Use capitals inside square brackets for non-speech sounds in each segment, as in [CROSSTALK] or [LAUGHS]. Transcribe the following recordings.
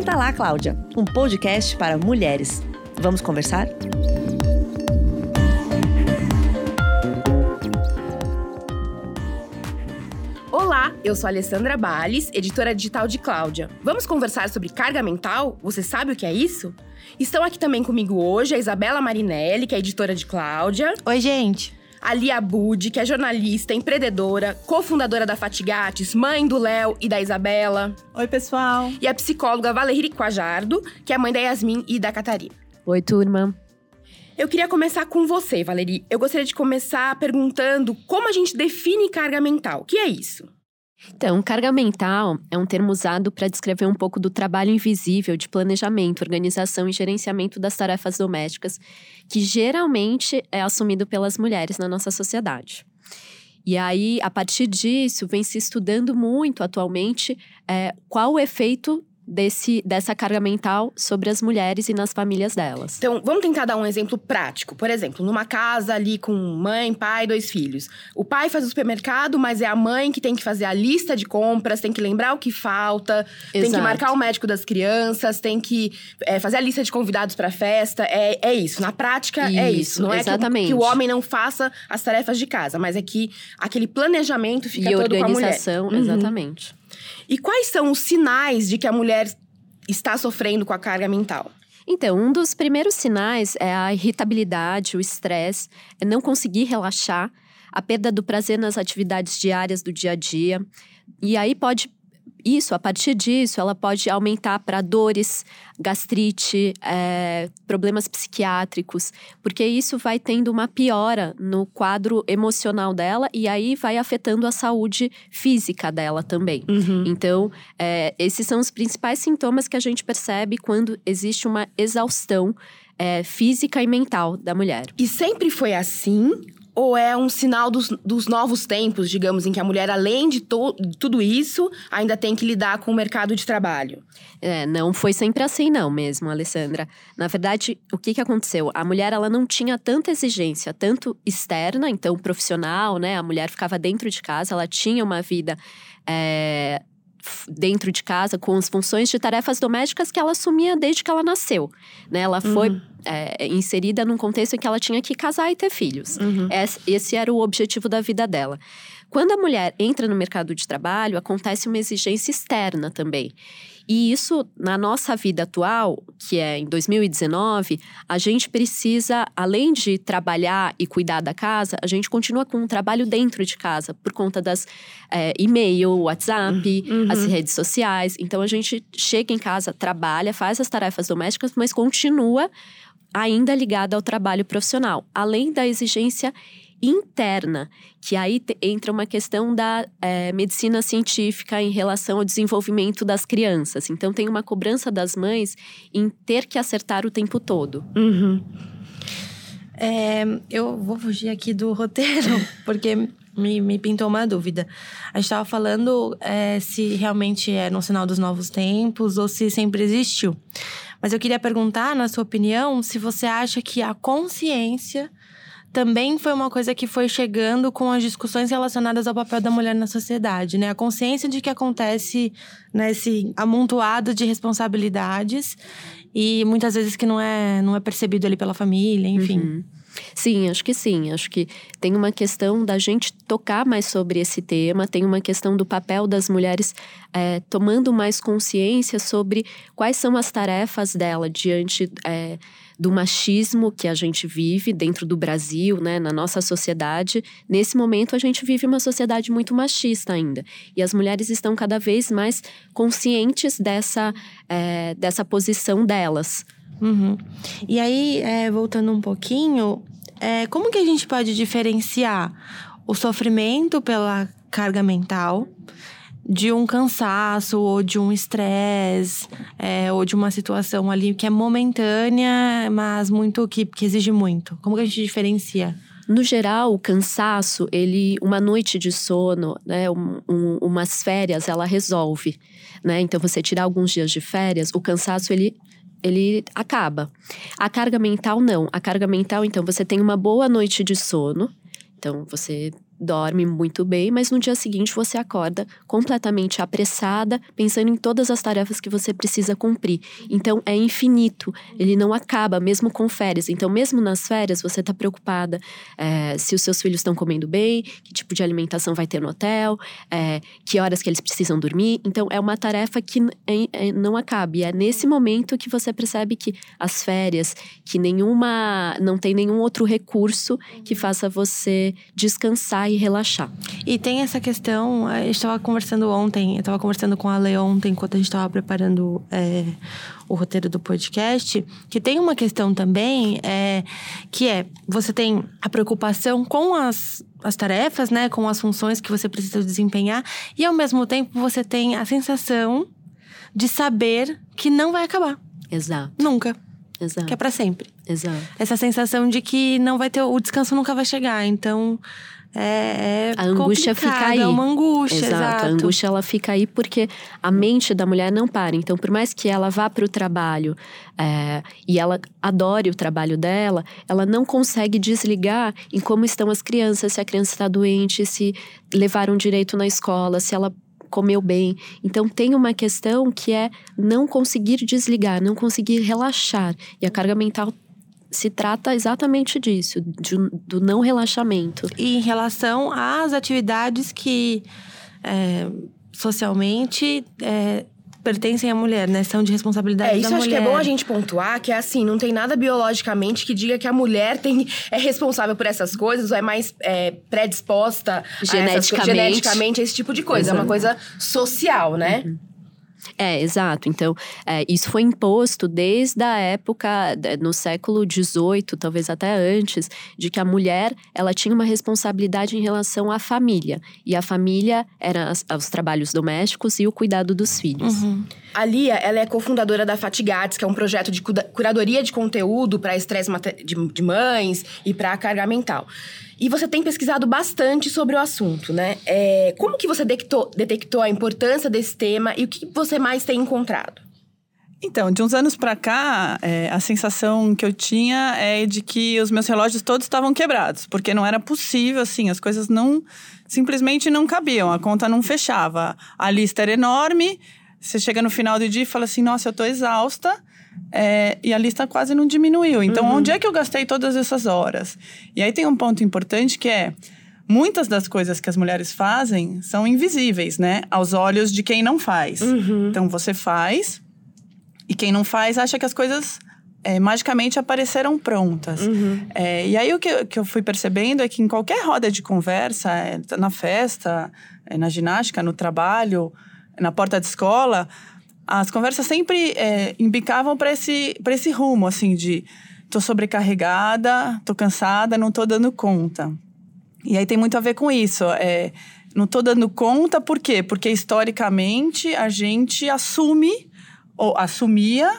Senta lá, Cláudia, um podcast para mulheres. Vamos conversar? Olá, eu sou Alessandra Bales, editora digital de Cláudia. Vamos conversar sobre carga mental? Você sabe o que é isso? Estão aqui também comigo hoje a Isabela Marinelli, que é editora de Cláudia. Oi, gente. A Lia Budi, que é jornalista, empreendedora, cofundadora da Fatigates, mãe do Léo e da Isabela. Oi, pessoal. E a psicóloga Valerie Quajardo, que é mãe da Yasmin e da Catarina. Oi, turma. Eu queria começar com você, Valerie. Eu gostaria de começar perguntando como a gente define carga mental. O que é isso? Então, carga mental é um termo usado para descrever um pouco do trabalho invisível de planejamento, organização e gerenciamento das tarefas domésticas, que geralmente é assumido pelas mulheres na nossa sociedade. E aí, a partir disso, vem se estudando muito atualmente é, qual o efeito desse, dessa carga mental sobre as mulheres e nas famílias delas. Então, vamos tentar dar um exemplo prático. Por exemplo, numa casa ali com mãe, pai, dois filhos. O pai faz o supermercado, mas é a mãe que tem que fazer a lista de compras, tem que lembrar o que falta, Exato. tem que marcar o médico das crianças, tem que é, fazer a lista de convidados para a festa. É, é isso. Na prática, isso, é isso. Não exatamente. é que o, que o, homem não faça as tarefas de casa, mas é que aquele planejamento fica e todo com a mulher. organização, uhum. E quais são os sinais de que a mulher está sofrendo com a carga mental? Então, um dos primeiros sinais é a irritabilidade, o estresse, é não conseguir relaxar, a perda do prazer nas atividades diárias do dia a dia. E aí pode isso, a partir disso, ela pode aumentar para dores, gastrite, é, problemas psiquiátricos, porque isso vai tendo uma piora no quadro emocional dela e aí vai afetando a saúde física dela também. Uhum. Então, é, esses são os principais sintomas que a gente percebe quando existe uma exaustão é, física e mental da mulher. E sempre foi assim? Ou é um sinal dos, dos novos tempos, digamos, em que a mulher, além de, to, de tudo isso, ainda tem que lidar com o mercado de trabalho? É, não foi sempre assim, não, mesmo, Alessandra. Na verdade, o que, que aconteceu? A mulher, ela não tinha tanta exigência, tanto externa, então profissional, né? A mulher ficava dentro de casa, ela tinha uma vida. É, dentro de casa com as funções de tarefas domésticas que ela assumia desde que ela nasceu. Né? Ela foi uhum. É, inserida num contexto em que ela tinha que casar e ter filhos. Uhum. Esse, esse era o objetivo da vida dela. Quando a mulher entra no mercado de trabalho, acontece uma exigência externa também. E isso, na nossa vida atual, que é em 2019, a gente precisa, além de trabalhar e cuidar da casa, a gente continua com um trabalho dentro de casa, por conta das é, e-mail, WhatsApp, uhum. as redes sociais. Então, a gente chega em casa, trabalha, faz as tarefas domésticas, mas continua ainda ligada ao trabalho profissional, além da exigência interna, que aí entra uma questão da é, medicina científica em relação ao desenvolvimento das crianças. Então, tem uma cobrança das mães em ter que acertar o tempo todo. Uhum. É, eu vou fugir aqui do roteiro, [LAUGHS] porque me, me pintou uma dúvida. A gente estava falando é, se realmente é no sinal dos novos tempos ou se sempre existiu. Mas eu queria perguntar, na sua opinião, se você acha que a consciência também foi uma coisa que foi chegando com as discussões relacionadas ao papel da mulher na sociedade, né? A consciência de que acontece nesse né, amontoado de responsabilidades e muitas vezes que não é, não é percebido ali pela família, enfim. Uhum. Sim, acho que sim. Acho que tem uma questão da gente tocar mais sobre esse tema, tem uma questão do papel das mulheres é, tomando mais consciência sobre quais são as tarefas dela diante é, do machismo que a gente vive dentro do Brasil, né, na nossa sociedade. Nesse momento, a gente vive uma sociedade muito machista ainda. E as mulheres estão cada vez mais conscientes dessa, é, dessa posição delas. Uhum. E aí, é, voltando um pouquinho, é, como que a gente pode diferenciar o sofrimento pela carga mental de um cansaço ou de um estresse é, ou de uma situação ali que é momentânea, mas muito que, que exige muito? Como que a gente diferencia? No geral, o cansaço, ele, uma noite de sono, né, um, um, umas férias, ela resolve, né? Então, você tirar alguns dias de férias, o cansaço ele ele acaba. A carga mental não. A carga mental, então, você tem uma boa noite de sono. Então, você dorme muito bem, mas no dia seguinte você acorda completamente apressada, pensando em todas as tarefas que você precisa cumprir. Então é infinito, ele não acaba, mesmo com férias. Então, mesmo nas férias, você está preocupada é, se os seus filhos estão comendo bem, que tipo de alimentação vai ter no hotel, é, que horas que eles precisam dormir. Então, é uma tarefa que é, é, não acaba. E é nesse momento que você percebe que as férias, que nenhuma, não tem nenhum outro recurso que faça você descansar e relaxar. E tem essa questão, a gente estava conversando ontem, eu estava conversando com a Le ontem, enquanto a gente estava preparando é, o roteiro do podcast, que tem uma questão também, é, que é, você tem a preocupação com as, as tarefas, né, com as funções que você precisa desempenhar, e ao mesmo tempo você tem a sensação de saber que não vai acabar. Exato. Nunca. Exato. Que é para sempre. Exato. Essa sensação de que não vai ter. O descanso nunca vai chegar. Então. É, é a angústia fica aí. É uma angústia, exato. exato. A angústia ela fica aí porque a mente da mulher não para. Então, por mais que ela vá para o trabalho é, e ela adore o trabalho dela, ela não consegue desligar em como estão as crianças, se a criança está doente, se levaram direito na escola, se ela comeu bem. Então tem uma questão que é não conseguir desligar, não conseguir relaxar. E a carga mental se trata exatamente disso, de, do não relaxamento. E em relação às atividades que é, socialmente é, pertencem à mulher, né? São de responsabilidade é, isso da acho mulher. que é bom a gente pontuar, que é assim, não tem nada biologicamente que diga que a mulher tem, é responsável por essas coisas ou é mais é, predisposta geneticamente. A essas, geneticamente a esse tipo de coisa. Exato. É uma coisa social, né? Uhum. É, exato. Então, é, isso foi imposto desde a época, no século XVIII, talvez até antes, de que a mulher ela tinha uma responsabilidade em relação à família. E a família era as, os trabalhos domésticos e o cuidado dos filhos. Uhum. A Lia, ela é cofundadora da Fatigates, que é um projeto de curadoria de conteúdo para estresse de, mães e para carga mental. E você tem pesquisado bastante sobre o assunto, né? É, como que você detectou, detectou a importância desse tema e o que você mais tem encontrado? Então, de uns anos para cá, é, a sensação que eu tinha é de que os meus relógios todos estavam quebrados, porque não era possível, assim, as coisas não simplesmente não cabiam, a conta não fechava, a lista era enorme. Você chega no final do dia e fala assim: Nossa, eu tô exausta é, e a lista quase não diminuiu. Então, uhum. onde é que eu gastei todas essas horas? E aí tem um ponto importante que é muitas das coisas que as mulheres fazem são invisíveis, né? Aos olhos de quem não faz. Uhum. Então você faz e quem não faz acha que as coisas é, magicamente apareceram prontas. Uhum. É, e aí o que, que eu fui percebendo é que em qualquer roda de conversa, é, na festa, é, na ginástica, no trabalho, na porta de escola, as conversas sempre é, embicavam para esse, esse rumo, assim, de tô sobrecarregada, tô cansada, não tô dando conta. E aí tem muito a ver com isso. É, não tô dando conta, por quê? Porque historicamente a gente assume, ou assumia,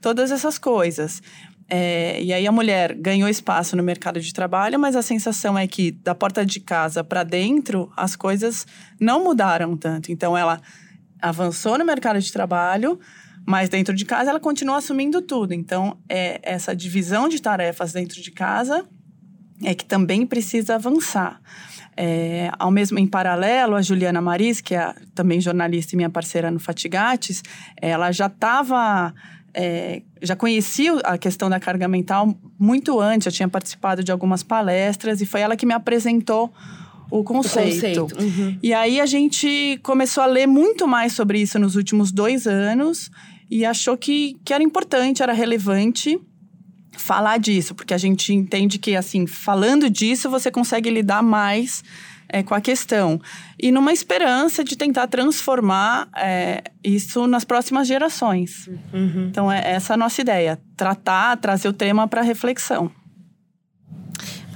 todas essas coisas. É, e aí a mulher ganhou espaço no mercado de trabalho, mas a sensação é que da porta de casa para dentro as coisas não mudaram tanto. Então ela avançou no mercado de trabalho, mas dentro de casa ela continua assumindo tudo. Então, é essa divisão de tarefas dentro de casa é que também precisa avançar. É, ao mesmo em paralelo, a Juliana Maris, que é também jornalista e minha parceira no Fatigates, ela já estava é, já conhecia a questão da carga mental muito antes, já tinha participado de algumas palestras e foi ela que me apresentou o conceito. O conceito. Uhum. E aí a gente começou a ler muito mais sobre isso nos últimos dois anos e achou que, que era importante, era relevante falar disso, porque a gente entende que, assim, falando disso, você consegue lidar mais é, com a questão. E numa esperança de tentar transformar é, isso nas próximas gerações. Uhum. Então, é essa a nossa ideia: tratar, trazer o tema para reflexão.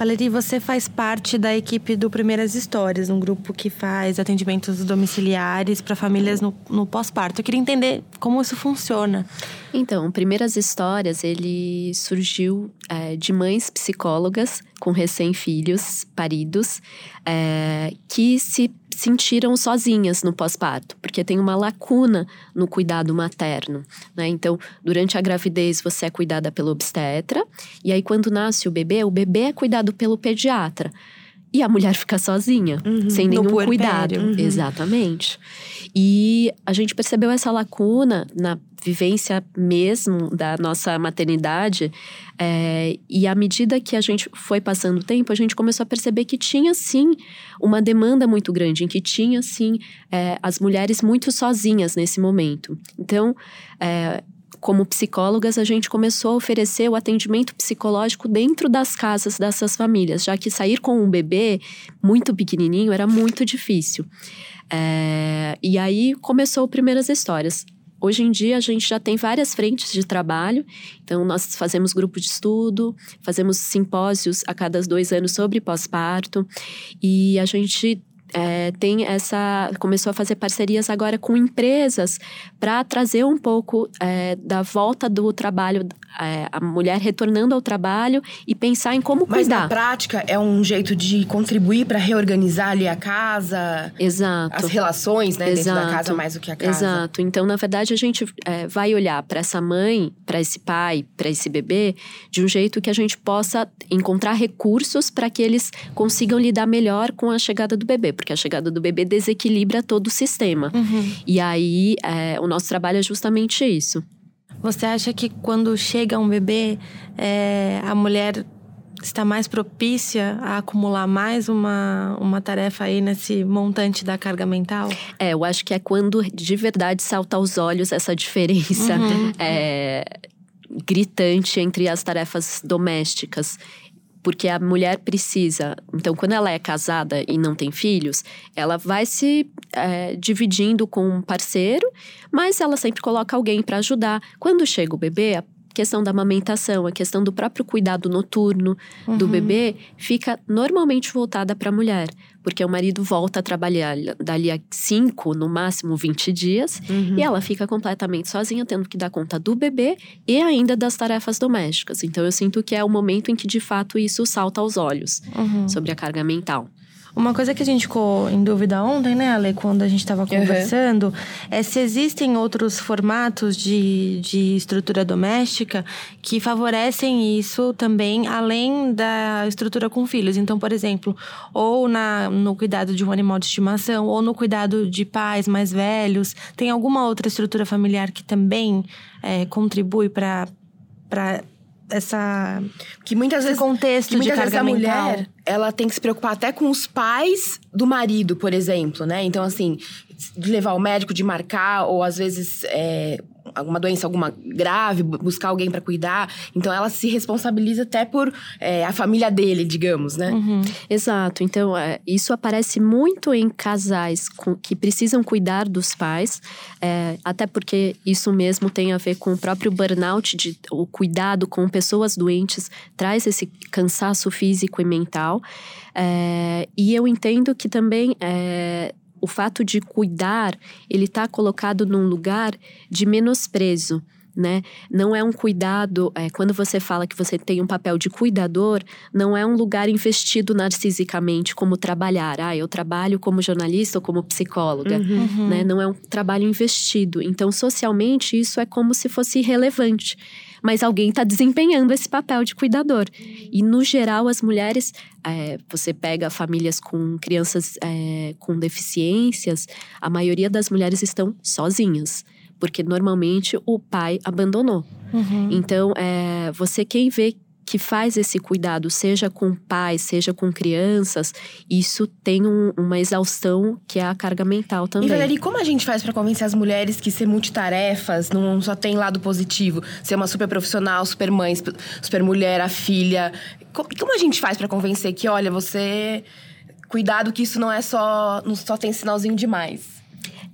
Valerie, você faz parte da equipe do Primeiras Histórias, um grupo que faz atendimentos domiciliares para famílias no, no pós-parto. Eu queria entender como isso funciona. Então, Primeiras Histórias, ele surgiu é, de mães psicólogas com recém-filhos paridos é, que se sentiram sozinhas no pós-parto, porque tem uma lacuna no cuidado materno. Né? Então, durante a gravidez, você é cuidada pelo obstetra, e aí, quando nasce o bebê, o bebê é cuidado pelo pediatra. e a mulher [LAUGHS] fica sozinha, Uhum. sem nenhum cuidado. Uhum. Exatamente. E a gente percebeu essa lacuna na vivência mesmo da nossa maternidade. é, e à medida que a gente foi passando o tempo, a gente começou a perceber que tinha sim uma demanda muito grande, em que tinha sim é, as mulheres muito sozinhas nesse momento. Então, é, como psicólogas, a gente começou a oferecer o atendimento psicológico dentro das casas dessas famílias, já que sair com um bebê muito pequenininho era muito difícil. É, e aí começou primeiras histórias. Hoje em dia a gente já tem várias frentes de trabalho, então nós fazemos grupo de estudo, fazemos simpósios a cada dois anos sobre pós-parto. E a gente é, tem essa começou a fazer parcerias agora com empresas para trazer um pouco é, da volta do trabalho é, a mulher retornando ao trabalho e pensar em como Mas cuidar na prática é um jeito de contribuir para reorganizar ali a casa, exato as relações, né, dentro da Exato. casa mais do que a casa. Exato. Então, na verdade, a gente é, vai olhar para essa mãe, para esse pai, para esse bebê, de um jeito que a gente possa encontrar recursos para que eles consigam lidar melhor com a chegada do bebê, porque a chegada do bebê desequilibra todo o sistema. E aí, é, o nosso trabalho é justamente isso. Você acha que quando chega um bebê, é, a mulher está mais propícia a acumular mais uma, uma tarefa aí nesse montante da carga mental? É, eu acho que é quando de verdade salta aos olhos essa diferença é, gritante entre as tarefas domésticas. Porque a mulher precisa. Então, quando ela é casada e não tem filhos, ela vai se é, dividindo com um parceiro, mas ela sempre coloca alguém para ajudar. Quando chega o bebê, a questão da amamentação, a questão do próprio cuidado noturno do bebê fica normalmente voltada para a mulher. Porque o marido volta a trabalhar dali a 5, no máximo 20 dias, e ela fica completamente sozinha, tendo que dar conta do bebê e ainda das tarefas domésticas. Então eu sinto que é o momento em que de fato isso salta aos olhos sobre a carga mental. Uma coisa que a gente ficou em dúvida ontem, né, Ale, quando a gente estava conversando, é se existem outros formatos de, de estrutura doméstica que favorecem isso também, além da estrutura com filhos. Então, por exemplo, ou na, no cuidado de um animal de estimação, ou no cuidado de pais mais velhos. Tem alguma outra estrutura familiar que também é, contribui para essa Que muitas vezes contexto que muitas de vezes carga a mental? mulher, ela tem que se preocupar até com os pais do marido, por exemplo, né? Então, assim, de levar o médico, de marcar, ou às vezes é, alguma doença, alguma grave, bu- buscar alguém pra cuidar. Então, ela se responsabiliza até por é, a família dele, digamos, né? Exato. Então, é, isso aparece muito em casais com- que precisam cuidar dos pais, é, até porque isso mesmo tem a ver com o próprio burnout, de, o cuidado com pessoas doentes traz esse cansaço físico e mental. É, e eu entendo que também é, o fato de cuidar, ele está colocado num lugar de menosprezo. Né? Não é um cuidado. é, quando você fala que você tem um papel de cuidador, não é um lugar investido narcisicamente como trabalhar. Ah, eu trabalho como jornalista ou como psicóloga. Né? Não é um trabalho investido. Então, socialmente, isso é como se fosse irrelevante. Mas alguém está desempenhando esse papel de cuidador. E, no geral, as mulheres. é, você pega famílias com crianças é, com deficiências, a maioria das mulheres estão sozinhas. Porque normalmente o pai abandonou. Então, é, você quem vê que faz esse cuidado, seja com pais, seja com crianças, isso tem um- uma exaustão que é a carga mental também. E, como a gente faz pra convencer as mulheres que ser multitarefas não só tem lado positivo? Ser uma super profissional, super mãe, super- mulher, a filha. Co- Como a gente faz pra convencer que, olha, você. Cuidado que isso não é só. Não só tem sinalzinho demais.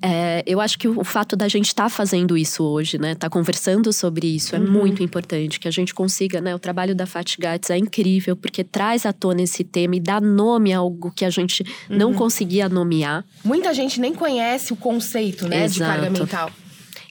É, eu acho que o, fato da gente estar fazendo isso hoje, né? Tá conversando sobre isso Uhum. é muito importante. Que a gente consiga, né? O trabalho da Fati Gates é incrível, porque traz à tona esse tema e dá nome a algo que a gente não Uhum. conseguia nomear. Muita gente nem conhece o conceito, né, de carga Exato. mental.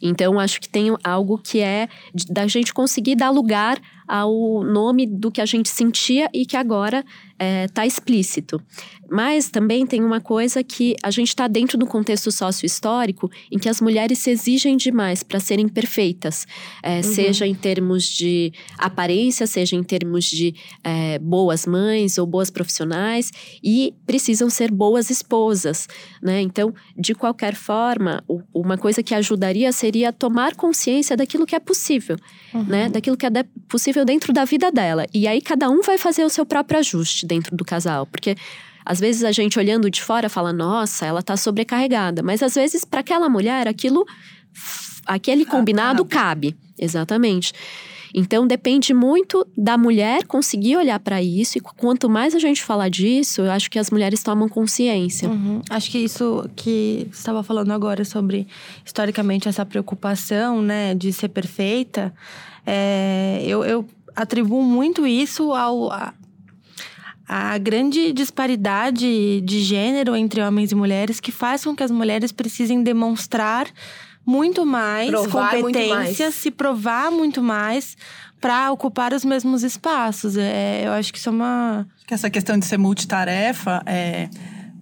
Então, acho que tem algo que é da gente conseguir dar lugar ao nome do que a gente sentia e que agora está é, explícito. Mas também tem uma coisa que a gente está dentro do contexto sócio-histórico em que as mulheres se exigem demais para serem perfeitas, é, uhum. seja em termos de aparência, seja em termos de é, boas mães ou boas profissionais, e precisam ser boas esposas. Né? Então, de qualquer forma, uma coisa que ajudaria seria tomar consciência daquilo que é possível, uhum. né? daquilo que é possível dentro da vida dela. E aí cada um vai fazer o seu próprio ajuste dentro do casal, porque às vezes a gente olhando de fora fala, nossa, ela tá sobrecarregada. Mas às vezes, para aquela mulher, aquilo. Aquele ah, combinado cabe. cabe. Exatamente. Então depende muito da mulher conseguir olhar para isso e quanto mais a gente falar disso, eu acho que as mulheres tomam consciência. Uhum. Acho que isso que você estava falando agora sobre historicamente essa preocupação, né, de ser perfeita, é, eu, eu atribuo muito isso ao a, a grande disparidade de gênero entre homens e mulheres que faz com que as mulheres precisem demonstrar muito mais provar competências, muito mais. se provar muito mais para ocupar os mesmos espaços. É, eu acho que isso é uma. Que essa questão de ser multitarefa, é,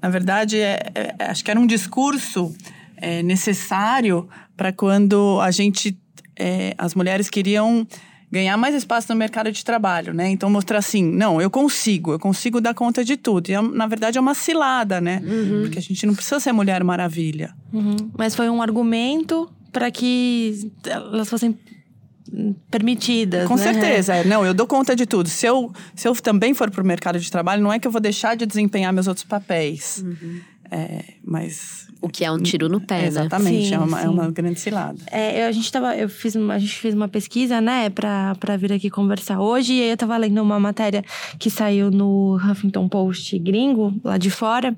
na verdade, é, é, acho que era um discurso é, necessário para quando a gente, é, as mulheres queriam ganhar mais espaço no mercado de trabalho, né? Então mostrar assim, não, eu consigo, eu consigo dar conta de tudo. E é, na verdade é uma cilada, né? Uhum. Porque a gente não precisa ser mulher maravilha. Uhum. Mas foi um argumento para que elas fossem permitidas. Com né? certeza. É. Não, eu dou conta de tudo. Se eu, se eu também for para o mercado de trabalho, não é que eu vou deixar de desempenhar meus outros papéis. Uhum. É, mas o que é um tiro no pé, né? Exatamente, sim, é, uma, é uma grande cilada. É, a gente tava, eu fiz, a gente fez uma pesquisa, né, pra, pra vir aqui conversar hoje, e aí eu tava lendo uma matéria que saiu no Huffington Post gringo, lá de fora,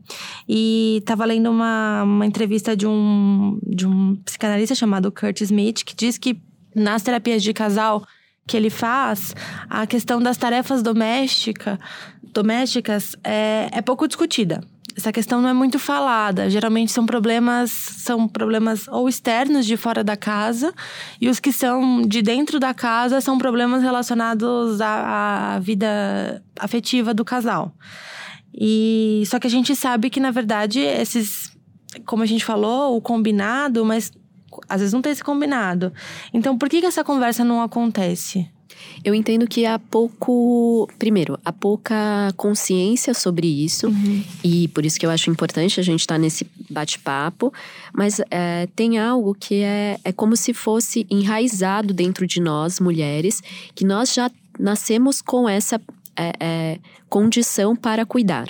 e tava lendo uma, uma entrevista de um, de um psicanalista chamado Kurt Smith, que diz que nas terapias de casal que ele faz, a questão das tarefas doméstica, domésticas é, é pouco discutida essa questão não é muito falada. Geralmente são problemas, são problemas ou externos de fora da casa, e os que são de dentro da casa são problemas relacionados à, à vida afetiva do casal. E só que a gente sabe que na verdade esses, como a gente falou, o combinado, mas às vezes não tem esse combinado. Então, por que, que essa conversa não acontece? Eu entendo que há pouco. Primeiro, há pouca consciência sobre isso, uhum. e por isso que eu acho importante a gente estar tá nesse bate-papo, mas é, tem algo que é, é como se fosse enraizado dentro de nós, mulheres, que nós já nascemos com essa é, é, condição para cuidar,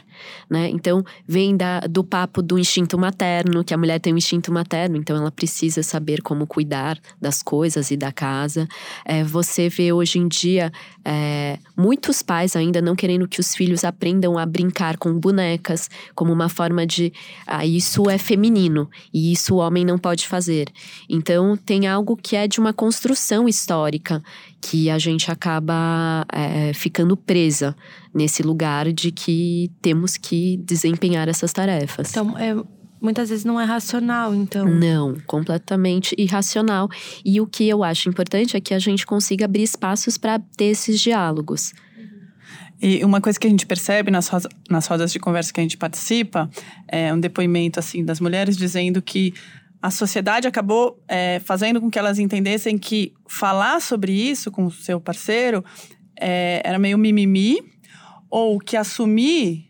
né? Então, vem da, do papo do instinto materno, que a mulher tem um instinto materno, então ela precisa saber como cuidar das coisas e da casa. É, você vê hoje em dia é, muitos pais ainda não querendo que os filhos aprendam a brincar com bonecas, como uma forma de. Ah, isso é feminino e isso o homem não pode fazer. Então, tem algo que é de uma construção histórica que a gente acaba é, ficando presa nesse lugar de que temos que desempenhar essas tarefas. Então, é, muitas vezes não é racional, então. Não, completamente irracional. E o que eu acho importante é que a gente consiga abrir espaços para ter esses diálogos. E uma coisa que a gente percebe nas, rodas, nas rodas de conversa que a gente participa é um depoimento assim das mulheres dizendo que a sociedade acabou é, fazendo com que elas entendessem que falar sobre isso com o seu parceiro é, era meio mimimi ou que assumir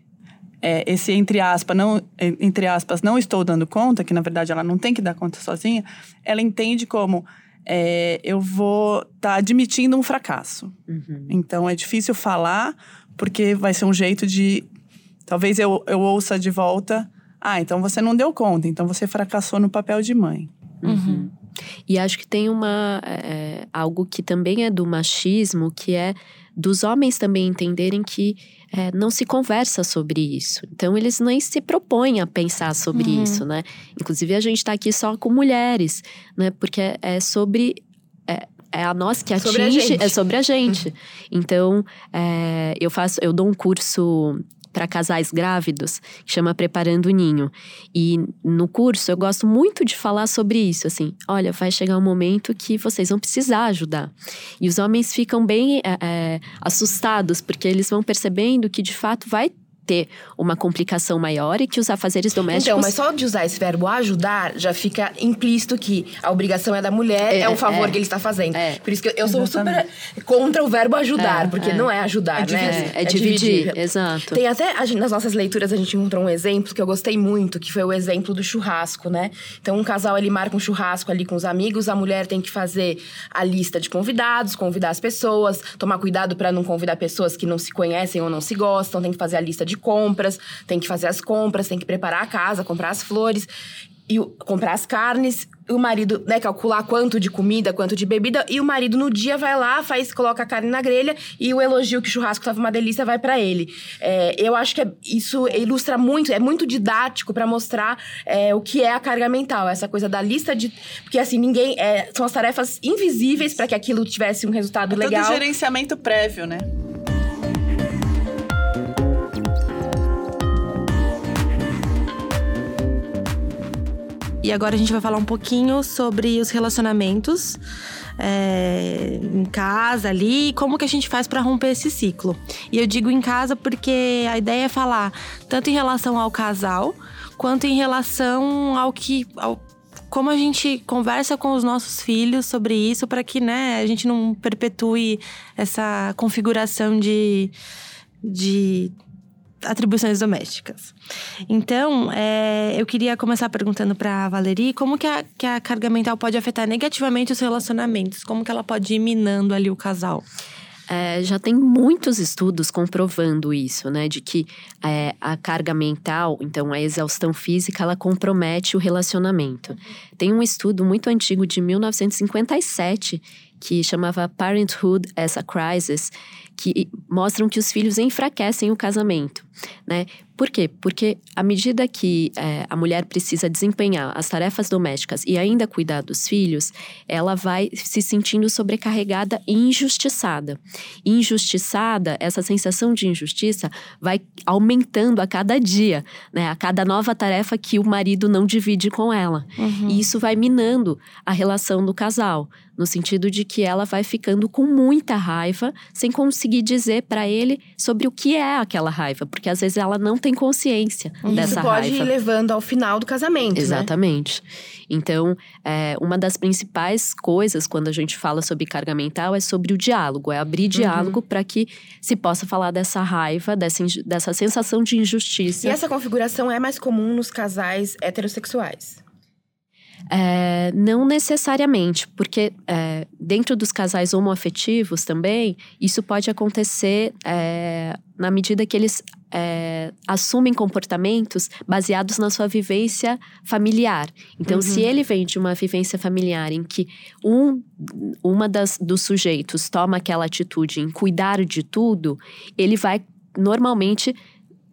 é, esse entre aspas, não, entre aspas, não estou dando conta, que na verdade ela não tem que dar conta sozinha, ela entende como é, eu vou estar tá admitindo um fracasso. Uhum. Então é difícil falar, porque vai ser um jeito de. Talvez eu, eu ouça de volta. Ah, então você não deu conta, então você fracassou no papel de mãe. Uhum. E acho que tem uma é, algo que também é do machismo, que é dos homens também entenderem que é, não se conversa sobre isso. Então, eles nem se propõem a pensar sobre uhum. isso, né? Inclusive, a gente está aqui só com mulheres, né? Porque é, é sobre. É, é a nós que atinge, sobre é sobre a gente. Uhum. Então, é, eu faço, eu dou um curso para casais grávidos, que chama Preparando o Ninho. E no curso eu gosto muito de falar sobre isso, assim, olha, vai chegar um momento que vocês vão precisar ajudar. E os homens ficam bem é, assustados, porque eles vão percebendo que de fato vai ter uma complicação maior e que os afazeres domésticos. Então, mas só de usar esse verbo ajudar, já fica implícito que a obrigação é da mulher, é, é um favor é, que ele está fazendo. É. Por isso que eu, eu sou super contra o verbo ajudar, é, porque é. não é ajudar, é né? É, dividir, dividir, exato. Tem até, gente, nas nossas leituras, a gente encontrou um exemplo que eu gostei muito, que foi o exemplo do churrasco, né? Então, um casal, ele marca um churrasco ali com os amigos, a mulher tem que fazer a lista de convidados, convidar as pessoas, tomar cuidado para não convidar pessoas que não se conhecem ou não se gostam, tem que fazer a lista de de compras, tem que fazer as compras, tem que preparar a casa, comprar as flores e comprar as carnes, o marido, né, calcular quanto de comida, quanto de bebida, e o marido no dia vai lá, faz, coloca a carne na grelha e o elogio que o churrasco tava uma delícia vai para ele. É, eu acho que é, isso ilustra muito, é muito didático para mostrar é, o que é a carga mental, essa coisa da lista de, porque assim ninguém, é, são as tarefas invisíveis para que aquilo tivesse um resultado é legal. Todo gerenciamento prévio, né? E agora a gente vai falar um pouquinho sobre os relacionamentos é, em casa ali, como que a gente faz para romper esse ciclo. E eu digo em casa porque a ideia é falar tanto em relação ao casal quanto em relação ao que ao, como a gente conversa com os nossos filhos sobre isso para que né, a gente não perpetue essa configuração de, de atribuições domésticas. Então, é, eu queria começar perguntando para a Valerie como que a, que a carga mental pode afetar negativamente os relacionamentos, como que ela pode ir minando ali o casal. É, já tem muitos estudos comprovando isso, né? De que é, a carga mental, então a exaustão física, ela compromete o relacionamento. Tem um estudo muito antigo de 1957 que chamava Parenthood as a Crisis, que mostram que os filhos enfraquecem o casamento, né? Por quê? Porque à medida que é, a mulher precisa desempenhar as tarefas domésticas e ainda cuidar dos filhos, ela vai se sentindo sobrecarregada e injustiçada. Injustiçada, essa sensação de injustiça vai aumentando a cada dia, né? A cada nova tarefa que o marido não divide com ela. Uhum. E isso vai minando a relação do casal, no sentido de que ela vai ficando com muita raiva, sem conseguir dizer para ele sobre o que é aquela raiva, porque às vezes ela não tem consciência Isso dessa pode raiva. ir levando ao final do casamento, né? Exatamente. Né? Então, é, uma das principais coisas quando a gente fala sobre carga mental é sobre o diálogo, é abrir diálogo uhum. para que se possa falar dessa raiva, dessa, dessa sensação de injustiça. E essa configuração é mais comum nos casais heterossexuais? É, não necessariamente, porque é, dentro dos casais homoafetivos também, isso pode acontecer é, na medida que eles é, assumem comportamentos baseados na sua vivência familiar. Então, uhum. se ele vem de uma vivência familiar em que um uma das, dos sujeitos toma aquela atitude em cuidar de tudo, ele vai normalmente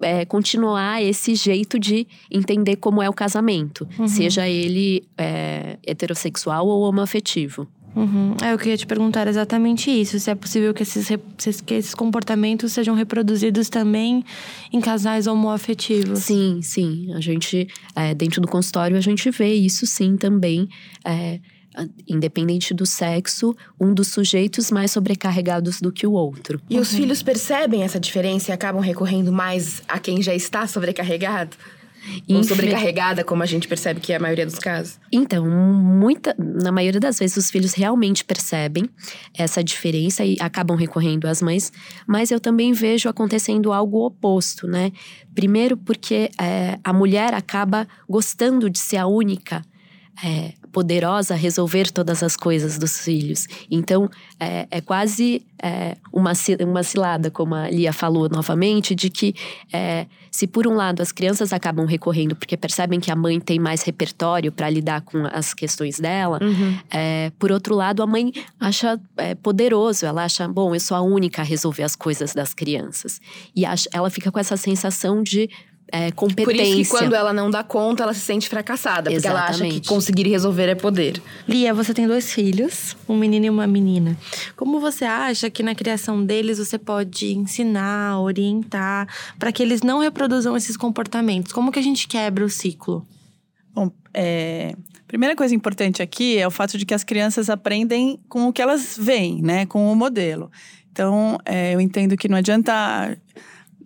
é, continuar esse jeito de entender como é o casamento, uhum. seja ele é, heterossexual ou homoafetivo. Uhum. É, eu queria te perguntar exatamente isso: se é possível que esses, que esses comportamentos sejam reproduzidos também em casais homoafetivos. Sim, sim. A gente, é, dentro do consultório, a gente vê isso sim também. É, independente do sexo, um dos sujeitos mais sobrecarregados do que o outro. E uhum. os filhos percebem essa diferença e acabam recorrendo mais a quem já está sobrecarregado? Ou sobrecarregada, como a gente percebe que é a maioria dos casos? Então, muita, na maioria das vezes, os filhos realmente percebem essa diferença e acabam recorrendo às mães, mas eu também vejo acontecendo algo oposto, né? Primeiro, porque é, a mulher acaba gostando de ser a única é, poderosa resolver todas as coisas dos filhos. Então, é, é quase é, uma, uma cilada, como a Lia falou novamente, de que é, se por um lado as crianças acabam recorrendo porque percebem que a mãe tem mais repertório para lidar com as questões dela, uhum. É, por outro lado, a mãe acha é, poderoso, ela acha, bom, eu sou a única a resolver as coisas das crianças. E acha, ela fica com essa sensação de é, competência. Por isso que quando ela não dá conta, ela se sente fracassada. Porque ela acha que Exatamente. conseguir resolver é poder. Lia, você tem dois filhos, um menino e uma menina. Como você acha que na criação deles você pode ensinar, orientar, para que eles não reproduzam esses comportamentos? Como que a gente quebra o ciclo? Bom, é, primeira coisa importante aqui é o fato de que as crianças aprendem com o que elas veem, né? Com o modelo. Então, é, eu entendo que não adianta,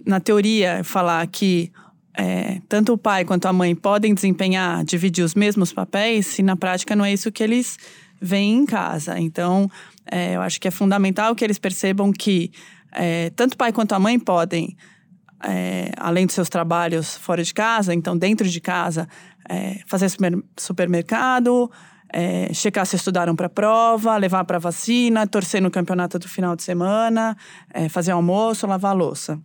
na teoria, falar que é, tanto o pai quanto a mãe podem desempenhar, dividir os mesmos papéis, se na prática não é isso que eles veem em casa. Então, é, eu acho que é fundamental que eles percebam que é, tanto o pai quanto a mãe podem é, além dos seus trabalhos fora de casa, então dentro de casa, é, fazer super- supermercado, é, checar se estudaram para prova, levar para vacina, torcer no campeonato do final de semana, é, fazer almoço, lavar louça.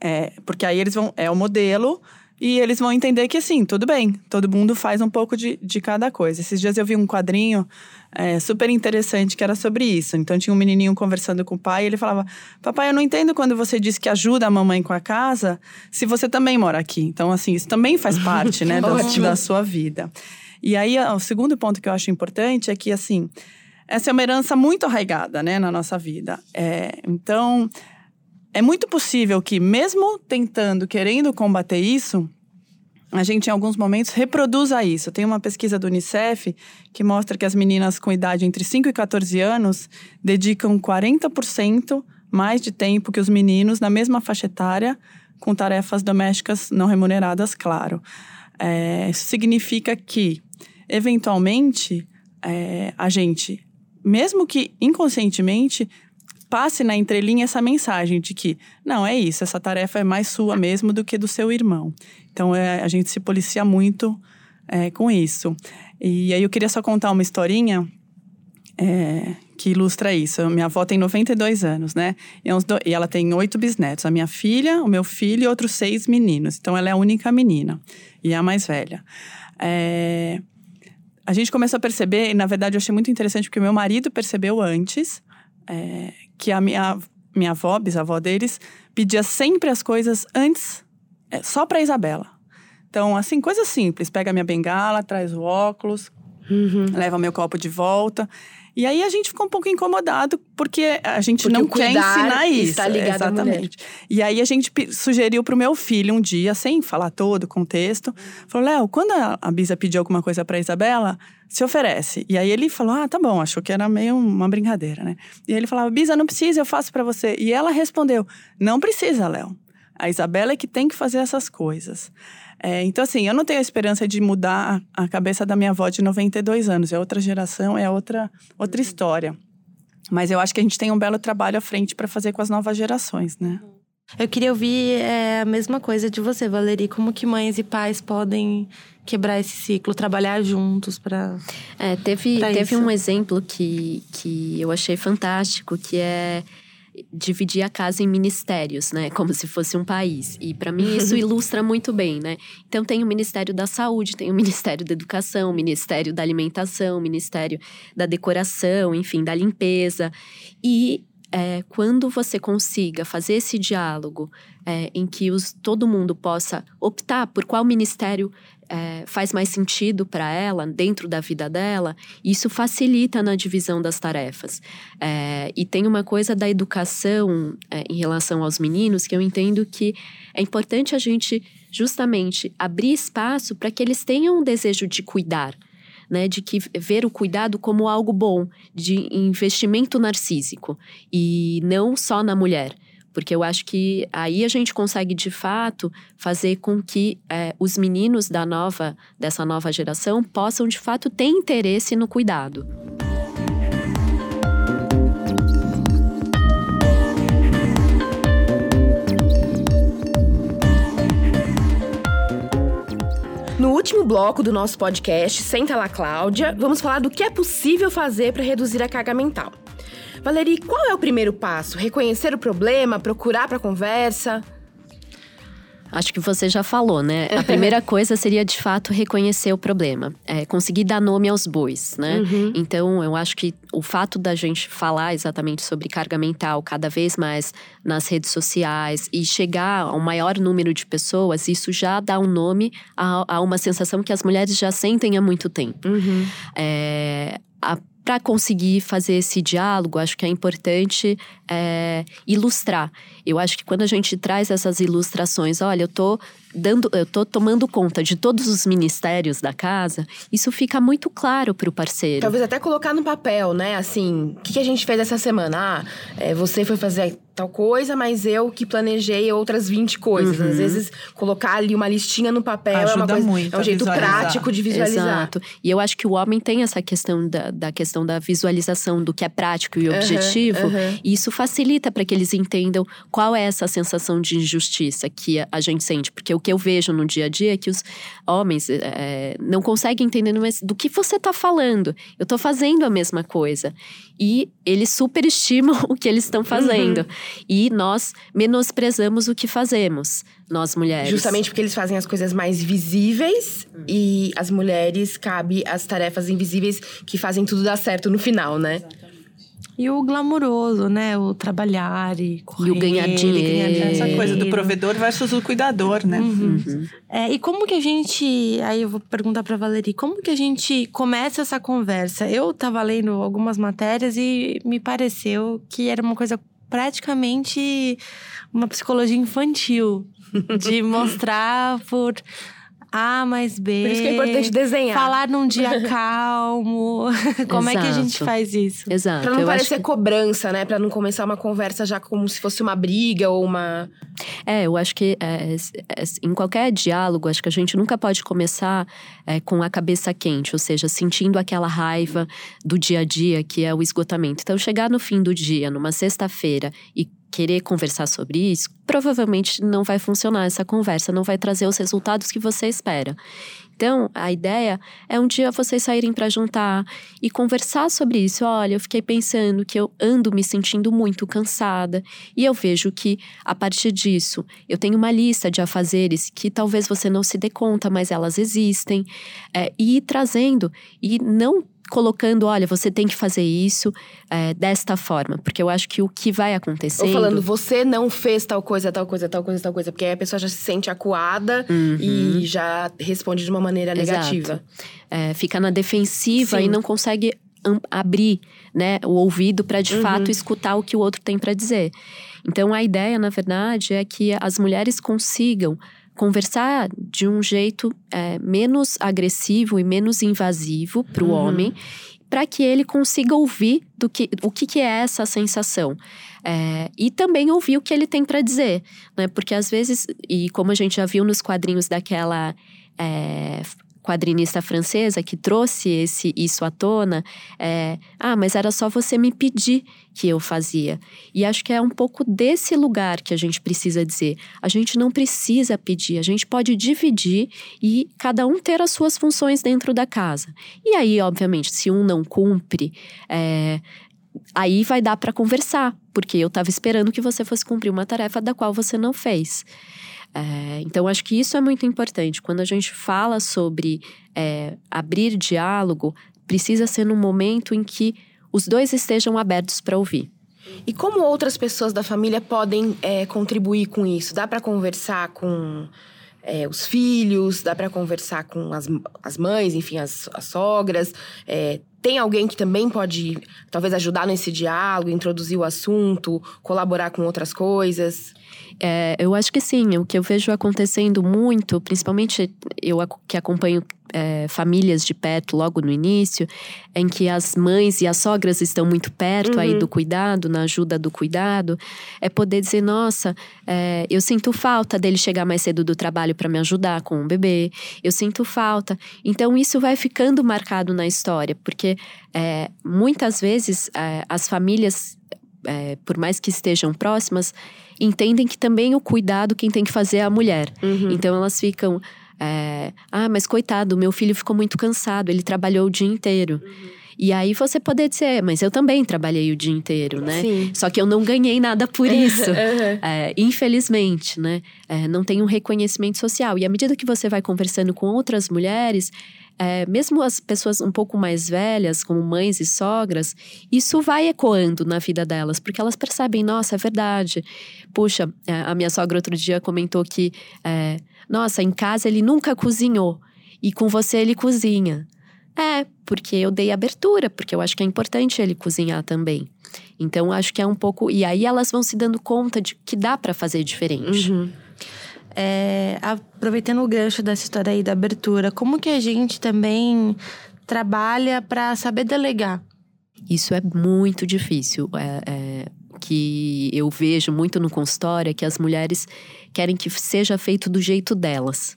É, porque aí eles vão. É o modelo. E eles vão entender que, assim, tudo bem, todo mundo faz um pouco de, de cada coisa. Esses dias eu vi um quadrinho é, super interessante que era sobre isso. Então, tinha um menininho conversando com o pai e ele falava: Papai, eu não entendo quando você diz que ajuda a mamãe com a casa, se você também mora aqui. Então, assim, isso também faz [LAUGHS] parte, né, da, da sua vida. E aí, o segundo ponto que eu acho importante é que, assim, essa é uma herança muito arraigada, né, na nossa vida. É, então, é muito possível que, mesmo tentando, querendo combater isso, a gente, em alguns momentos, reproduza isso. Tem uma pesquisa do Unicef que mostra que as meninas com idade entre 5 e 14 anos dedicam 40% mais de tempo que os meninos na mesma faixa etária, com tarefas domésticas não remuneradas, claro. É, isso significa que, eventualmente, é, a gente, mesmo que inconscientemente, passe na entrelinha essa mensagem de que não é isso, essa tarefa é mais sua mesmo do que do seu irmão. Então é, a gente se policia muito é, com isso. E aí eu queria só contar uma historinha é, que ilustra isso. Minha avó tem 92 anos, né? E, do- e ela tem oito bisnetos. A minha filha, o meu filho e outros seis meninos. Então ela é a única menina e é a mais velha. É, a gente começou a perceber, e na verdade eu achei muito interessante porque meu marido percebeu antes é, que a minha, minha avó, bisavó deles, pedia sempre as coisas antes, é, só para Isabela. Então, assim, coisa simples. Pega a minha bengala, traz o óculos, leva meu copo de volta. E aí a gente ficou um pouco incomodado, porque a gente Porque não o quer ensinar isso. está ligado. Exatamente. E aí a gente sugeriu pro meu filho um dia, sem falar todo o contexto, falou: Léo, quando a, Bisa pedir alguma coisa pra Isabela, se oferece. E aí ele falou: Ah, tá bom, achou que era meio uma brincadeira, né? E ele falava: Bisa, não precisa, eu faço pra você. E ela respondeu: Não precisa, Léo. A Isabela é que tem que fazer essas coisas. É, então, assim, eu não tenho a esperança de mudar a, a cabeça da minha avó de 92 anos. É outra geração, é outra, outra história. Mas eu acho que a gente tem um belo trabalho à frente para fazer com as novas gerações, né? Eu queria ouvir é, a mesma coisa de você, Valerie. Como que mães e pais podem quebrar esse ciclo, trabalhar juntos para É, teve pra teve isso. um exemplo que, que eu achei fantástico, que é dividir a casa em ministérios, né? Como se fosse um país. E para mim isso [LAUGHS] ilustra muito bem, né? Então tem o Ministério da Saúde, tem o Ministério da Educação, o Ministério da Alimentação, o Ministério da Decoração, enfim, da limpeza. E é, quando você consiga fazer esse diálogo é, em que os, todo mundo possa optar por qual ministério é, faz mais sentido para ela, dentro da vida dela, isso facilita na divisão das tarefas. É, e tem uma coisa da educação é, em relação aos meninos que eu entendo que é importante a gente justamente abrir espaço para que eles tenham um desejo de cuidar. Né, de que ver o cuidado como algo bom, de investimento narcísico e não só na mulher. Porque eu acho que aí a gente consegue, de fato, fazer com que é, os meninos da nova, dessa nova geração possam, de fato, ter interesse no cuidado. Último bloco do nosso podcast, Senta lá, Cláudia, vamos falar do que é possível fazer para reduzir a carga mental. Valerie, qual é o primeiro passo? Reconhecer o problema, procurar para conversa? Acho que você já falou, né? A primeira [LAUGHS] coisa seria de fato reconhecer o problema, é, conseguir dar nome aos bois, né? Uhum. Então, eu acho que o fato da gente falar exatamente sobre carga mental cada vez mais nas redes sociais e chegar ao maior número de pessoas, isso já dá um nome a, a uma sensação que as mulheres já sentem há muito tempo. Uhum. É, para conseguir fazer esse diálogo, acho que é importante é, ilustrar. Eu acho que quando a gente traz essas ilustrações, olha, eu tô dando, eu tô tomando conta de todos os ministérios da casa, isso fica muito claro para o parceiro. Talvez até colocar no papel, né? Assim, o que, que a gente fez essa semana? Ah, é, você foi fazer tal coisa, mas eu que planejei outras 20 coisas. Uhum. Às vezes, colocar ali uma listinha no papel é uma Ajuda coisa. muito é um jeito visualizar. prático de visualizar. Exato. E eu acho que o homem tem essa questão da, da questão da visualização do que é prático e objetivo. aham. E isso facilita para que eles entendam qual é essa sensação de injustiça que a, a gente sente. Porque o que eu vejo no dia a dia é que os homens é, não conseguem entender mas do que você está falando. Eu estou fazendo a mesma coisa. E eles superestimam [LAUGHS] o que eles estão fazendo. E nós menosprezamos o que fazemos, nós mulheres. Justamente porque eles fazem as coisas mais visíveis e as mulheres cabe as tarefas invisíveis que fazem tudo dar certo no final, né? E o glamuroso, né? O trabalhar e correr. ganhar dinheiro. Essa coisa do provedor versus o cuidador, né? É, e como que a gente. Aí eu vou perguntar pra Valerie, como que a gente começa essa conversa? Eu tava lendo algumas matérias e me pareceu que era uma coisa praticamente uma psicologia infantil. De [LAUGHS] mostrar por A mais B. Por isso que é importante desenhar. Falar num dia [LAUGHS] calmo. [LAUGHS] como é que a gente Exato. faz isso? Exato. Pra não eu parecer que, cobrança, né? Pra não começar uma conversa já como se fosse uma briga ou uma. é, eu acho que é, é, em qualquer diálogo, acho que a gente nunca pode começar é, com a cabeça quente, ou seja, sentindo aquela raiva do dia a dia que é o esgotamento. Então, chegar no fim do dia, numa sexta-feira, e querer conversar sobre isso, provavelmente não vai funcionar essa conversa, não vai trazer os resultados que você espera. Então, a ideia é um dia vocês saírem para jantar e conversar sobre isso. Olha, eu fiquei pensando que eu ando me sentindo muito cansada e eu vejo que a partir disso eu tenho uma lista de afazeres que talvez você não se dê conta, mas elas existem. É, e ir trazendo e não colocando, olha, você tem que fazer isso é, desta forma, porque eu acho que o que vai acontecendo. Ou falando, você não fez tal coisa, tal coisa, tal coisa, tal coisa. Porque aí a pessoa já se sente acuada e já responde de uma maneira Uhum. Negativa. é, fica na defensiva Sim. e não consegue abrir né, o ouvido para de Uhum. fato escutar o que o outro tem para dizer. Então a ideia, na verdade, é que as mulheres consigam conversar de um jeito é, menos agressivo e menos invasivo para o Uhum. homem, para que ele consiga ouvir do que, o que, que é essa sensação. É, e também ouvir o que ele tem para dizer, né? Porque às vezes, e como a gente já viu nos quadrinhos daquela é, quadrinista francesa que trouxe esse isso à tona, é, ah, mas era só você me pedir que eu fazia. E acho que é um pouco desse lugar que a gente precisa dizer. A gente não precisa pedir, a gente pode dividir e cada um ter as suas funções dentro da casa. E aí, obviamente, se um não cumpre, é, aí vai dar para conversar, porque eu estava esperando que você fosse cumprir uma tarefa da qual você não fez. É, então, acho que isso é muito importante. Quando a gente fala sobre é, abrir diálogo, precisa ser num momento em que os dois estejam abertos para ouvir. E como outras pessoas da família podem é, contribuir com isso? Dá pra conversar com é, os filhos? Dá pra conversar com as, as mães, enfim, as, as sogras? É, tem alguém que também pode, talvez, ajudar nesse diálogo, introduzir o assunto, colaborar com outras coisas? É, eu acho que sim. O que eu vejo acontecendo muito, principalmente eu que acompanho é, famílias de perto logo no início, em que as mães e as sogras estão muito perto aí Uhum. do cuidado, na ajuda do cuidado, é poder dizer: nossa, é, eu sinto falta dele chegar mais cedo do trabalho para me ajudar com o bebê, eu sinto falta. Então isso vai ficando marcado na história, porque é, muitas vezes é, as famílias é, por mais que estejam próximas, entendem que também o cuidado quem tem que fazer é a mulher. Então elas ficam. é, ah, mas coitado, meu filho ficou muito cansado, ele trabalhou o dia inteiro. E aí você poder dizer, mas eu também trabalhei o dia inteiro, né? Sim. Só que eu não ganhei nada por [LAUGHS] isso. Uhum. É, infelizmente, né? É, não tem um reconhecimento social. E à medida que você vai conversando com outras mulheres, é, mesmo as pessoas um pouco mais velhas, como mães e sogras, isso vai ecoando na vida delas, porque elas percebem, nossa, é verdade. Puxa, é, a minha sogra outro dia comentou que, é, nossa, em casa ele nunca cozinhou e com você ele cozinha. É, porque eu dei abertura, porque eu acho que é importante ele cozinhar também. Então, acho que é um pouco. E aí elas vão se dando conta de que dá para fazer diferente. Uhum. É, aproveitando o gancho dessa história aí da abertura, como que a gente também trabalha para saber delegar? Isso é muito difícil. É, é, que eu vejo muito no consultório é que as mulheres querem que seja feito do jeito delas.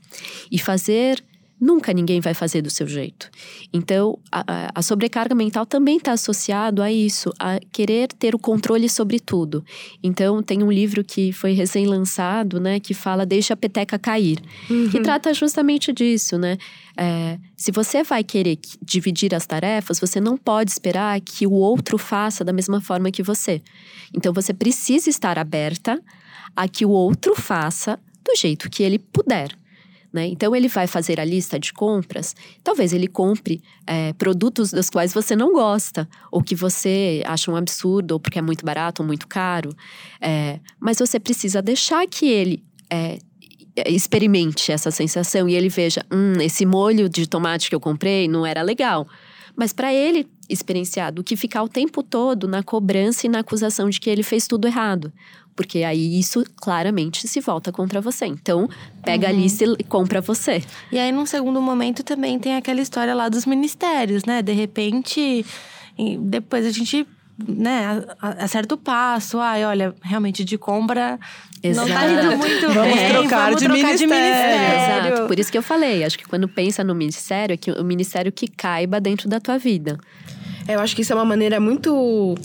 E fazer nunca ninguém vai fazer do seu jeito. Então, a, a sobrecarga mental também está associado a isso, a querer ter o controle sobre tudo. Então, tem um livro que foi recém-lançado, né, que fala Deixa a peteca cair, uhum. que trata justamente disso, né? É, se você vai querer dividir as tarefas, você não pode esperar que o outro faça da mesma forma que você. Então, você precisa estar aberta a que o outro faça do jeito que ele puder. Né? Então, ele vai fazer a lista de compras. Talvez ele compre é, produtos dos quais você não gosta, ou que você acha um absurdo, ou porque é muito barato ou muito caro. É, mas você precisa deixar que ele é, experimente essa sensação e ele veja: hum, esse molho de tomate que eu comprei não era legal. Mas para ele experienciar do que ficar o tempo todo na cobrança e na acusação de que ele fez tudo errado. Porque aí isso claramente se volta contra você. Então, pega uhum. a lista e compra você. E aí, num segundo momento, também tem aquela história lá dos ministérios, né? De repente, depois a gente né, acerta o passo. Ai, olha, realmente de compra Exato. não tá indo muito vamos bem. Trocar vamos de trocar ministério. de ministério. Exato. Por isso que eu falei, acho que quando pensa no ministério, é que o ministério que caiba dentro da tua vida. É, eu acho que isso é uma maneira muito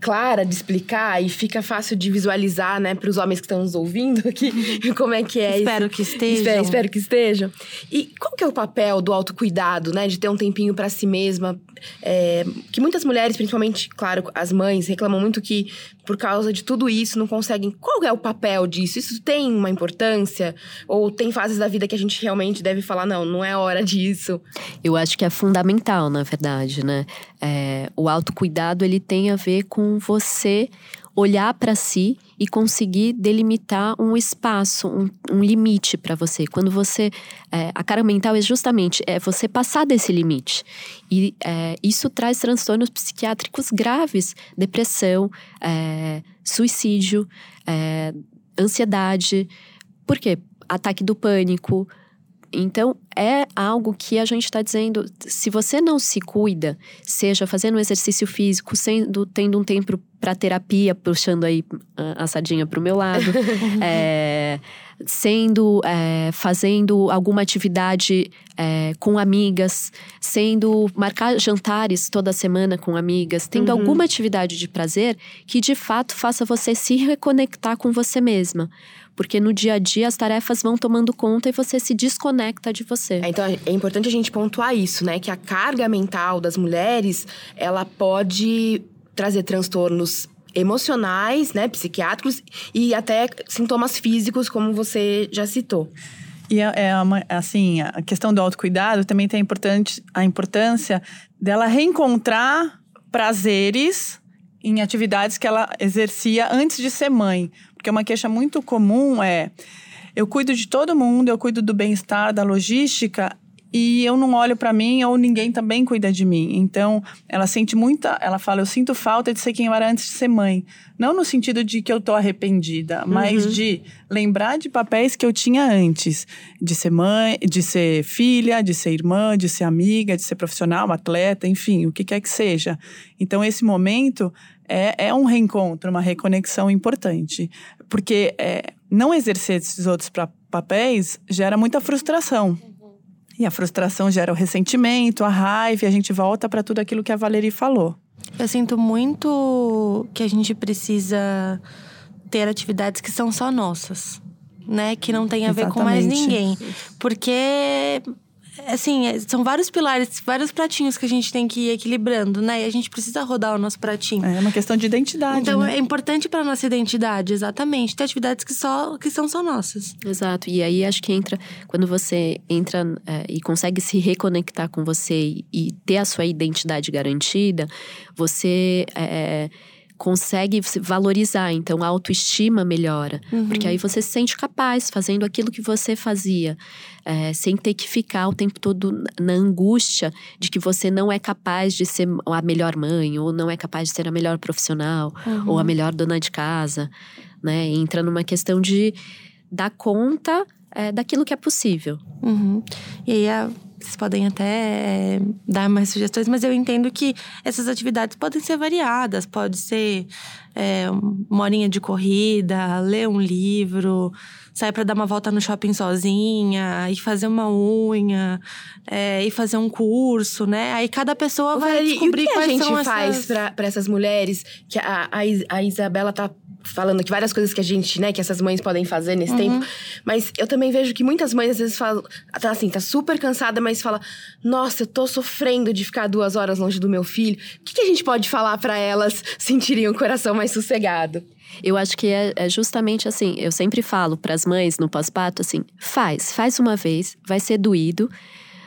clara de explicar e fica fácil de visualizar, né, para os homens que estão nos ouvindo aqui, [LAUGHS] como é que é Espero isso. que estejam. Espero, espero, que estejam. E qual que é o papel do autocuidado, né, de ter um tempinho para si mesma? É, que muitas mulheres, principalmente, claro, as mães, reclamam muito que por causa de tudo isso não conseguem. Qual é o papel disso? Isso tem uma importância? Ou tem fases da vida que a gente realmente deve falar, não, não é hora [LAUGHS] disso? Eu acho que é fundamental, na verdade, né? É, o autocuidado, ele tem a ver com você olhar para si e conseguir delimitar um espaço, um, um limite para você. Quando você. É, a cara mental é justamente é você passar desse limite. E é, isso traz transtornos psiquiátricos graves: depressão, é, suicídio, é, ansiedade. Por quê? Ataque do pânico. Então, é algo que a gente está dizendo: se você não se cuida, seja fazendo um exercício físico, sendo, tendo um tempo para terapia, puxando aí a, sardinha para o meu lado, [LAUGHS] é, sendo, é, fazendo alguma atividade é, com amigas, sendo marcar jantares toda semana com amigas, tendo uhum. alguma atividade de prazer que de fato faça você se reconectar com você mesma. Porque no dia a dia as tarefas vão tomando conta e você se desconecta de você. É, então é importante a gente pontuar isso, né? Que a carga mental das mulheres, ela pode trazer transtornos emocionais, né, psiquiátricos e até sintomas físicos, como você já citou. E é, é uma, assim, a questão do autocuidado também tem importante, a importância dela reencontrar prazeres em atividades que ela exercia antes de ser mãe. Porque uma queixa muito comum é: eu cuido de todo mundo, eu cuido do bem-estar, da logística, e eu não olho para mim ou ninguém também cuida de mim. Então, ela sente muita, ela fala, eu sinto falta de ser quem eu era antes de ser mãe. Não no sentido de que eu tô arrependida, uhum. mas de lembrar de papéis que eu tinha antes, de ser mãe, de ser filha, de ser irmã, de ser amiga, de ser profissional, atleta, enfim, o que quer que seja. Então, esse momento é, é um reencontro, uma reconexão importante. Porque é, não exercer esses outros papéis gera muita frustração. E a frustração gera o ressentimento, a raiva, e a gente volta para tudo aquilo que a Valerie falou. Eu sinto muito que a gente precisa ter atividades que são só nossas, né? Que não tem a ver com mais ninguém. Porque assim, é, são vários pilares, vários pratinhos que a gente tem que ir equilibrando, né? E a gente precisa rodar o nosso pratinho. É uma questão de identidade. Então, né? é importante para nossa identidade, exatamente. Ter atividades que, só, que são só nossas. Exato. E aí acho que entra. Quando você entra é, e consegue se reconectar com você e, e, ter a sua identidade garantida, você. É, consegue se valorizar, então a autoestima melhora. Uhum. Porque aí você se sente capaz fazendo aquilo que você fazia, é, sem ter que ficar o tempo todo na angústia de que você não é capaz de ser a melhor mãe, ou não é capaz de ser a melhor profissional, uhum. ou a melhor dona de casa. Né? Entra numa questão de dar conta é, daquilo que é possível. Uhum. E aí a vocês podem até é, dar mais sugestões, mas eu entendo que essas atividades podem ser variadas. Pode ser é, uma horinha de corrida, ler um livro, sair para dar uma volta no shopping sozinha, e fazer uma unha, é, e fazer um curso, né? Aí cada pessoa vai descobrir e o que quais a gente faz essas... para essas mulheres que a, a, a Isabela tá falando que várias coisas que a gente, né, que essas mães podem fazer nesse uhum. tempo. Mas eu também vejo que muitas mães às vezes falam, tá assim, tá super cansada, mas fala: Nossa, eu tô sofrendo de ficar duas horas longe do meu filho. O que, que a gente pode falar para elas sentirem o coração mais sossegado? Eu acho que é, é justamente assim. Eu sempre falo para as mães no pós-parto assim: faz, faz uma vez, vai ser doído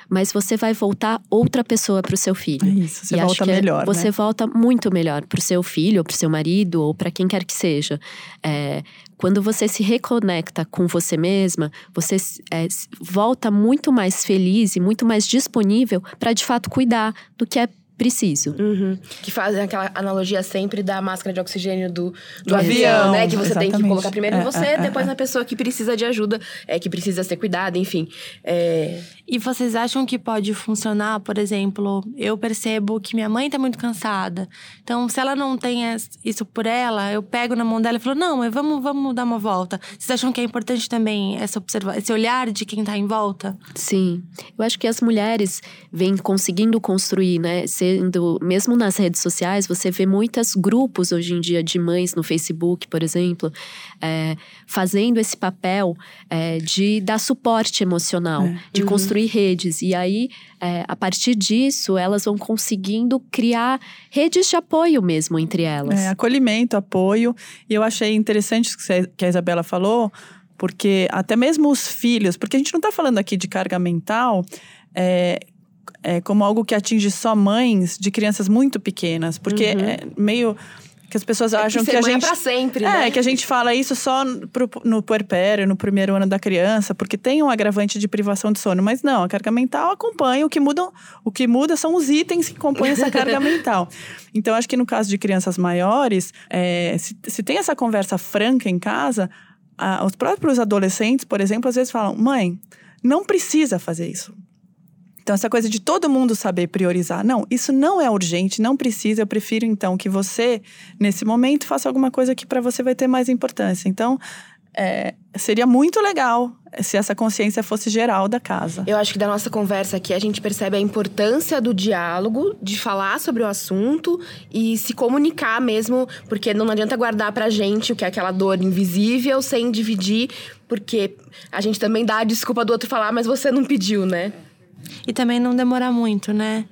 mas você vai voltar outra pessoa para o seu filho. É isso, você e volta é melhor. É, você né? volta muito melhor para o seu filho, ou para o seu marido, ou para quem quer que seja. É, quando você se reconecta com você mesma, você é, volta muito mais feliz e muito mais disponível para de fato cuidar do que é preciso. Uhum. Que fazem aquela analogia sempre da máscara de oxigênio do, do, do avião, avião, né? Que você Exatamente. tem que colocar primeiro em é, você, é, depois é. na pessoa que precisa de ajuda, é, que precisa ser cuidada, enfim. É... E vocês acham que pode funcionar, por exemplo, eu percebo que minha mãe tá muito cansada. Então, se ela não tem isso por ela, eu pego na mão dela e falo, não, mas vamos, vamos dar uma volta. Vocês acham que é importante também essa observa esse olhar de quem tá em volta? Sim. Eu acho que as mulheres vêm conseguindo construir, né? Sendo, mesmo nas redes sociais, você vê muitos grupos hoje em dia de mães no Facebook, por exemplo, é, fazendo esse papel é, de dar suporte emocional, é. de uhum. construir redes. E aí, é, a partir disso, elas vão conseguindo criar redes de apoio mesmo entre elas. É, acolhimento, apoio. E eu achei interessante o que a Isabela falou, porque até mesmo os filhos, porque a gente não está falando aqui de carga mental. É, é, como algo que atinge só mães de crianças muito pequenas, porque uhum. é meio que as pessoas acham é que, que a é gente. É pra sempre, é, né? que a gente fala isso só pro, no puerpério, no primeiro ano da criança, porque tem um agravante de privação de sono. Mas não, a carga mental acompanha. O que muda, o que muda são os itens que compõem essa carga [LAUGHS] mental. Então, acho que no caso de crianças maiores, é, se, se tem essa conversa franca em casa, a, os próprios adolescentes, por exemplo, às vezes falam: mãe, não precisa fazer isso. Então, essa coisa de todo mundo saber priorizar. Não, isso não é urgente, não precisa. Eu prefiro, então, que você, nesse momento, faça alguma coisa que para você vai ter mais importância. Então, é, seria muito legal se essa consciência fosse geral da casa. Eu acho que da nossa conversa aqui a gente percebe a importância do diálogo, de falar sobre o assunto e se comunicar mesmo, porque não adianta guardar pra gente o que é aquela dor invisível sem dividir, porque a gente também dá a desculpa do outro falar, mas você não pediu, né? E também não demorar muito, né?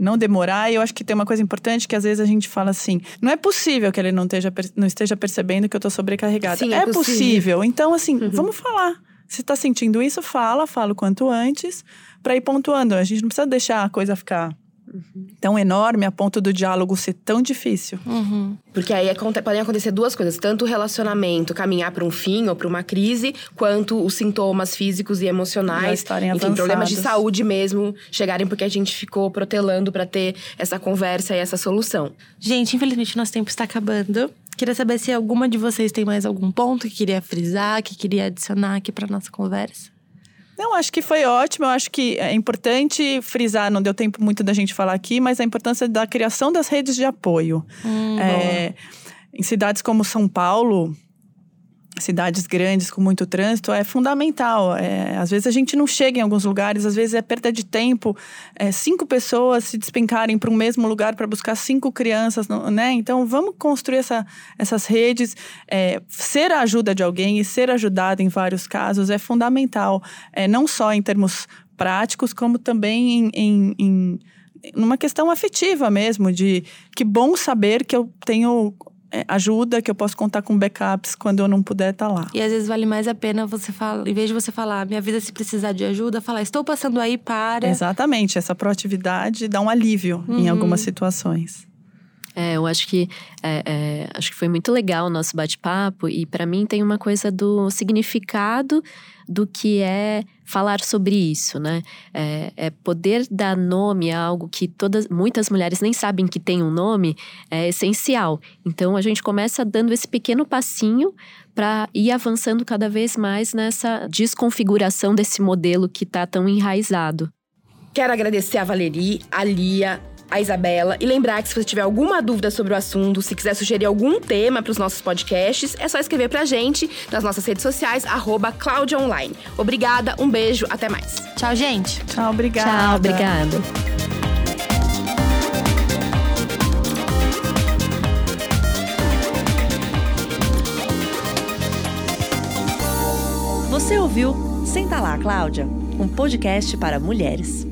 não demorar. E eu acho que tem uma coisa importante que às vezes a gente fala assim: não é possível que ele não esteja, não esteja percebendo que eu estou sobrecarregada. Sim, é, é possível. possível. Então, assim, uhum. vamos falar. Se está sentindo isso, fala, fala o quanto antes, para ir pontuando. A gente não precisa deixar a coisa ficar Uhum. tão enorme a ponto do diálogo ser tão difícil. Uhum. Porque aí podem acontecer duas coisas: tanto o relacionamento caminhar para um fim ou para uma crise, quanto os sintomas físicos e emocionais, enfim, problemas de saúde mesmo chegarem porque a gente ficou protelando para ter essa conversa e essa solução. Gente, infelizmente nosso tempo está acabando. Queria saber se alguma de vocês tem mais algum ponto que queria frisar, que queria adicionar aqui para nossa conversa. Não, acho que foi ótimo. Eu acho que é importante frisar, não deu tempo muito da gente falar aqui, mas a importância da criação das redes de apoio. Hum, é, em cidades como São Paulo, cidades grandes com muito trânsito é fundamental. É, às vezes a gente não chega em alguns lugares, às vezes é perda de tempo. É, cinco pessoas se despencarem para o mesmo lugar para buscar cinco crianças, né? Então vamos construir essa, essas redes. É, ser a ajuda de alguém e ser ajudado em vários casos é fundamental, é, não só em termos práticos, como também em, em, em numa questão afetiva mesmo, de que bom saber que eu tenho ajuda, que eu posso contar com backups quando eu não puder estar tá lá. E às vezes vale mais a pena você falar, em vez de você falar, minha vida se precisar de ajuda, falar, estou passando aí para. Exatamente, essa proatividade dá um alívio uhum. em algumas situações. É, eu acho que é, é, acho que foi muito legal o nosso bate-papo e para mim tem uma coisa do significado do que é falar sobre isso, né? É, é, poder dar nome a algo que todas, muitas mulheres nem sabem que tem um nome é essencial. Então a gente começa dando esse pequeno passinho para ir avançando cada vez mais nessa desconfiguração desse modelo que está tão enraizado. Quero agradecer a Valerie, a Lia, a Isabela. E lembrar que se você tiver alguma dúvida sobre o assunto, se quiser sugerir algum tema para os nossos podcasts, é só escrever pra gente nas nossas redes sociais, arroba Online. Obrigada, um beijo, até mais. Tchau, gente. Tchau, obrigada. Tchau, obrigada. Você ouviu Senta lá, Cláudia, um podcast para mulheres.